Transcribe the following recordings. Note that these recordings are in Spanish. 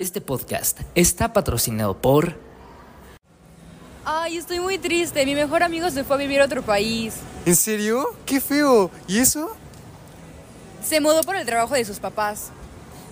Este podcast está patrocinado por... Ay, estoy muy triste. Mi mejor amigo se fue a vivir a otro país. ¿En serio? ¡Qué feo! ¿Y eso? Se mudó por el trabajo de sus papás.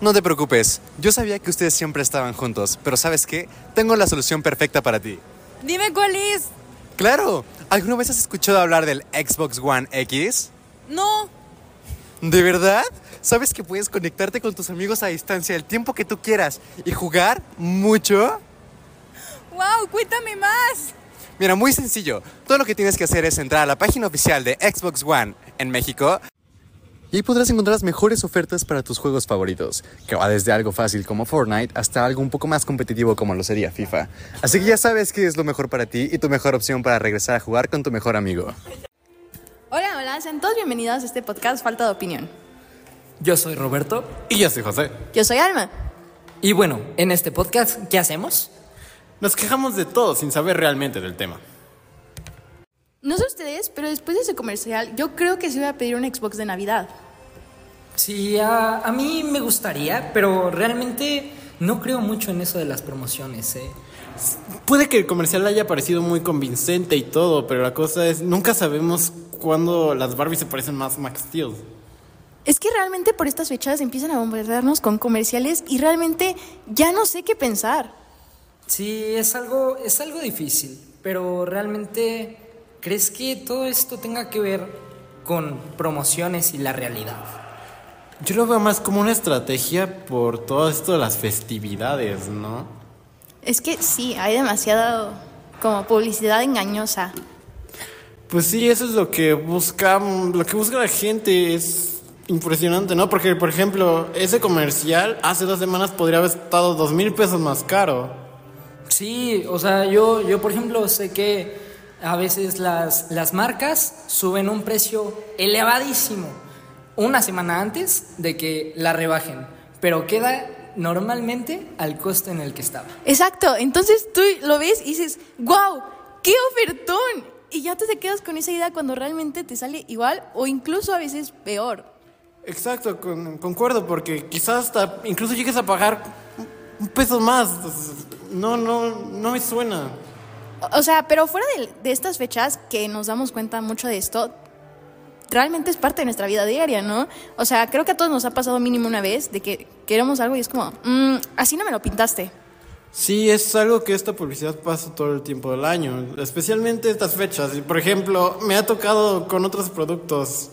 No te preocupes, yo sabía que ustedes siempre estaban juntos, pero ¿sabes qué? Tengo la solución perfecta para ti. Dime cuál es. ¡Claro! ¿Alguna vez has escuchado hablar del Xbox One X? No. ¿De verdad? ¿Sabes que puedes conectarte con tus amigos a distancia el tiempo que tú quieras y jugar mucho? ¡Wow! Cuéntame más. Mira, muy sencillo. Todo lo que tienes que hacer es entrar a la página oficial de Xbox One en México y ahí podrás encontrar las mejores ofertas para tus juegos favoritos, que va desde algo fácil como Fortnite hasta algo un poco más competitivo como lo sería FIFA. Así que ya sabes qué es lo mejor para ti y tu mejor opción para regresar a jugar con tu mejor amigo. Hola, hola, sean todos bienvenidos a este podcast Falta de Opinión. Yo soy Roberto. Y yo soy José. Yo soy Alma. Y bueno, en este podcast, ¿qué hacemos? Nos quejamos de todo sin saber realmente del tema. No sé ustedes, pero después de ese comercial, yo creo que se iba a pedir un Xbox de Navidad. Sí, a, a mí me gustaría, pero realmente no creo mucho en eso de las promociones, ¿eh? Puede que el comercial haya parecido muy convincente y todo, pero la cosa es, nunca sabemos cuándo las Barbies se parecen más a Max Steel. Es que realmente por estas fechas empiezan a bombardearnos con comerciales y realmente ya no sé qué pensar. Sí, es algo, es algo difícil, pero realmente, ¿crees que todo esto tenga que ver con promociones y la realidad? Yo lo veo más como una estrategia por todo esto de las festividades, ¿no? Es que sí, hay demasiado como publicidad engañosa. Pues sí, eso es lo que busca, lo que busca la gente, es impresionante, ¿no? Porque, por ejemplo, ese comercial hace dos semanas podría haber estado dos mil pesos más caro. Sí, o sea, yo, yo por ejemplo sé que a veces las, las marcas suben un precio elevadísimo una semana antes de que la rebajen, pero queda normalmente al costo en el que estaba. Exacto, entonces tú lo ves y dices, wow, qué ofertón. Y ya te quedas con esa idea cuando realmente te sale igual o incluso a veces peor. Exacto, con- concuerdo, porque quizás hasta incluso llegues a pagar un peso más. No, no, no me suena. O- O sea, pero fuera de, de estas fechas que nos damos cuenta mucho de esto, realmente es parte de nuestra vida diaria, ¿no? O sea, creo que a todos nos ha pasado mínimo una vez de que queremos algo y es como, "Mm, así no me lo pintaste. Sí, es algo que esta publicidad pasa todo el tiempo del año, especialmente estas fechas. Por ejemplo, me ha tocado con otros productos.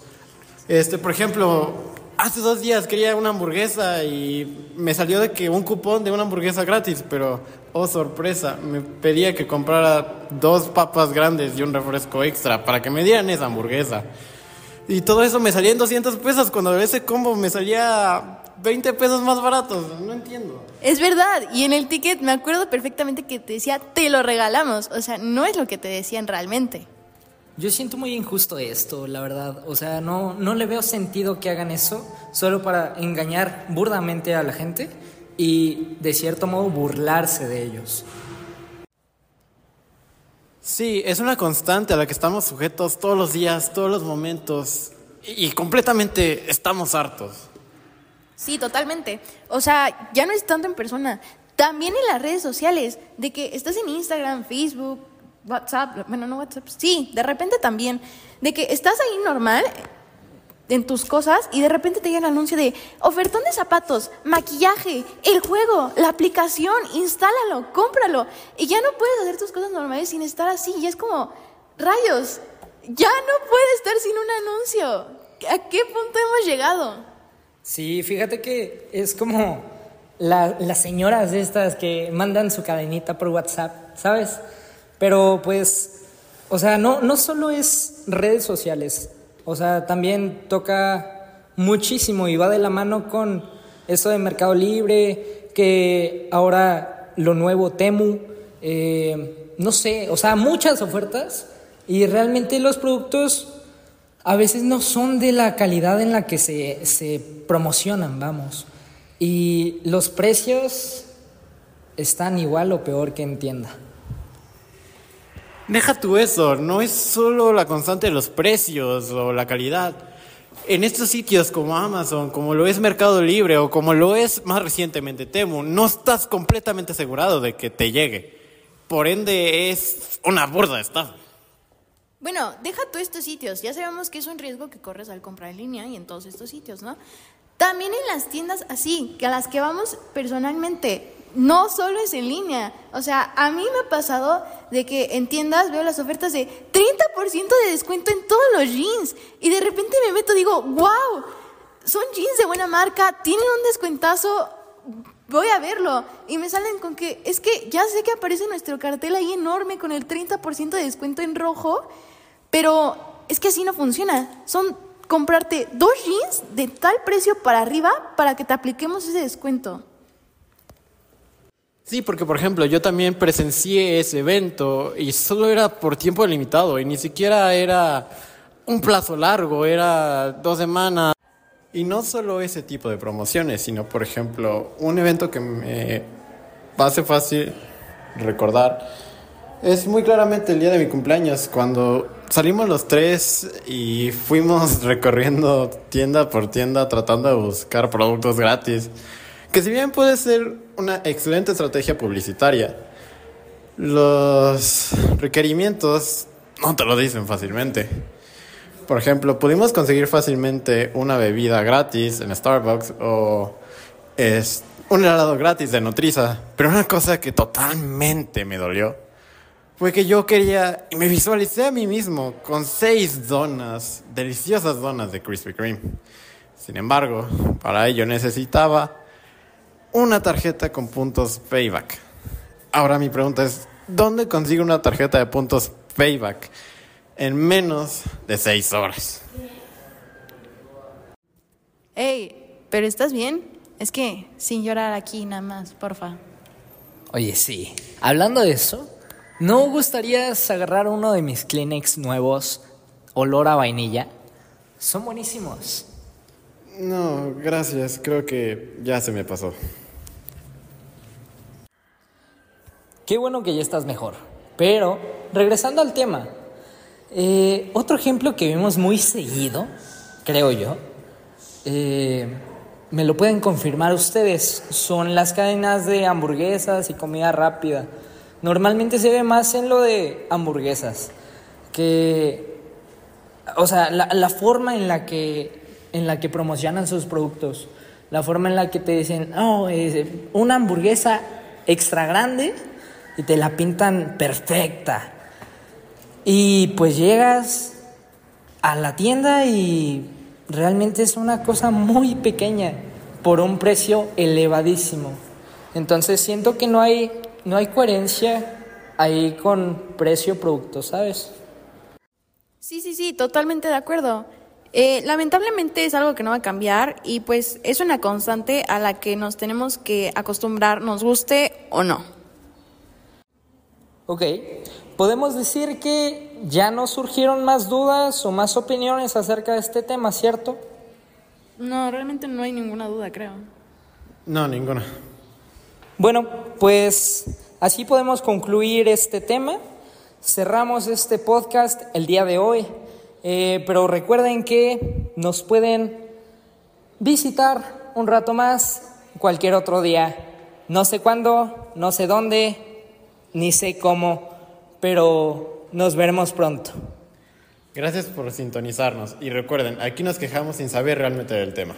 Este, por ejemplo, hace dos días quería una hamburguesa y me salió de que un cupón de una hamburguesa gratis, pero oh sorpresa, me pedía que comprara dos papas grandes y un refresco extra para que me dieran esa hamburguesa. Y todo eso me salía en 200 pesos cuando ese combo me salía 20 pesos más baratos. No entiendo. Es verdad, y en el ticket me acuerdo perfectamente que te decía, te lo regalamos. O sea, no es lo que te decían realmente. Yo siento muy injusto esto, la verdad. O sea, no, no le veo sentido que hagan eso solo para engañar burdamente a la gente y de cierto modo burlarse de ellos. Sí, es una constante a la que estamos sujetos todos los días, todos los momentos, y, y completamente estamos hartos. Sí, totalmente. O sea, ya no es tanto en persona, también en las redes sociales, de que estás en Instagram, Facebook, WhatsApp, bueno, no WhatsApp, sí, de repente también, de que estás ahí normal en tus cosas y de repente te llega el anuncio de ofertón de zapatos, maquillaje, el juego, la aplicación, instálalo, cómpralo. Y ya no puedes hacer tus cosas normales sin estar así. Y es como, rayos, ya no puedes estar sin un anuncio. ¿A qué punto hemos llegado? Sí, fíjate que es como la- las señoras estas que mandan su cadenita por WhatsApp, ¿sabes? Pero pues, o sea, no, no solo es redes sociales, o sea, también toca muchísimo y va de la mano con eso de Mercado Libre, que ahora lo nuevo Temu, eh, no sé, o sea, muchas ofertas y realmente los productos a veces no son de la calidad en la que se, se promocionan, vamos. Y los precios están igual o peor que en tienda. Deja tú eso, no es solo la constante de los precios o la calidad. En estos sitios como Amazon, como lo es Mercado Libre o como lo es más recientemente Temu, no estás completamente asegurado de que te llegue. Por ende, es una burda estafa. Bueno, deja todos estos sitios. Ya sabemos que es un riesgo que corres al comprar en línea y en todos estos sitios, ¿no? También en las tiendas así, que a las que vamos personalmente, no solo es en línea. O sea, a mí me ha pasado de que en tiendas veo las ofertas de 30% de descuento en todos los jeans y de repente me meto y digo, wow, son jeans de buena marca, tienen un descuentazo, voy a verlo. Y me salen con que, es que ya sé que aparece nuestro cartel ahí enorme con el 30% de descuento en rojo, pero es que así no funciona. Son comprarte dos jeans de tal precio para arriba para que te apliquemos ese descuento. Sí, porque por ejemplo yo también presencié ese evento y solo era por tiempo limitado y ni siquiera era un plazo largo, era dos semanas. Y no solo ese tipo de promociones, sino por ejemplo un evento que me hace fácil recordar es muy claramente el día de mi cumpleaños, cuando salimos los tres y fuimos recorriendo tienda por tienda tratando de buscar productos gratis. Que si bien puede ser una excelente estrategia publicitaria, los requerimientos no te lo dicen fácilmente. Por ejemplo, pudimos conseguir fácilmente una bebida gratis en Starbucks o un helado gratis de Nutriza, pero una cosa que totalmente me dolió fue que yo quería y me visualicé a mí mismo con seis donas, deliciosas donas de Krispy Kreme. Sin embargo, para ello necesitaba una tarjeta con puntos payback. Ahora mi pregunta es, ¿dónde consigo una tarjeta de puntos payback en menos de seis horas? Hey, ¿pero estás bien? Es que sin llorar aquí nada más, porfa. Oye, sí. Hablando de eso, ¿no gustarías agarrar uno de mis Kleenex nuevos, olor a vainilla? Son buenísimos. No, gracias. Creo que ya se me pasó. Qué bueno que ya estás mejor. Pero, regresando al tema, eh, otro ejemplo que vemos muy seguido, creo yo, eh, me lo pueden confirmar ustedes, son las cadenas de hamburguesas y comida rápida. Normalmente se ve más en lo de hamburguesas, que, o sea, la, la forma en la que en la que promocionan sus productos, la forma en la que te dicen, oh, es una hamburguesa extra grande y te la pintan perfecta. Y pues llegas a la tienda y realmente es una cosa muy pequeña por un precio elevadísimo. Entonces siento que no hay, no hay coherencia ahí con precio-producto, ¿sabes? Sí, sí, sí, totalmente de acuerdo. Eh, lamentablemente es algo que no va a cambiar y pues es una constante a la que nos tenemos que acostumbrar, nos guste o no. Ok, podemos decir que ya no surgieron más dudas o más opiniones acerca de este tema, ¿cierto? No, realmente no hay ninguna duda, creo. No, ninguna. Bueno, pues así podemos concluir este tema. Cerramos este podcast el día de hoy. Eh, pero recuerden que nos pueden visitar un rato más cualquier otro día. No sé cuándo, no sé dónde, ni sé cómo, pero nos veremos pronto. Gracias por sintonizarnos y recuerden, aquí nos quejamos sin saber realmente del tema.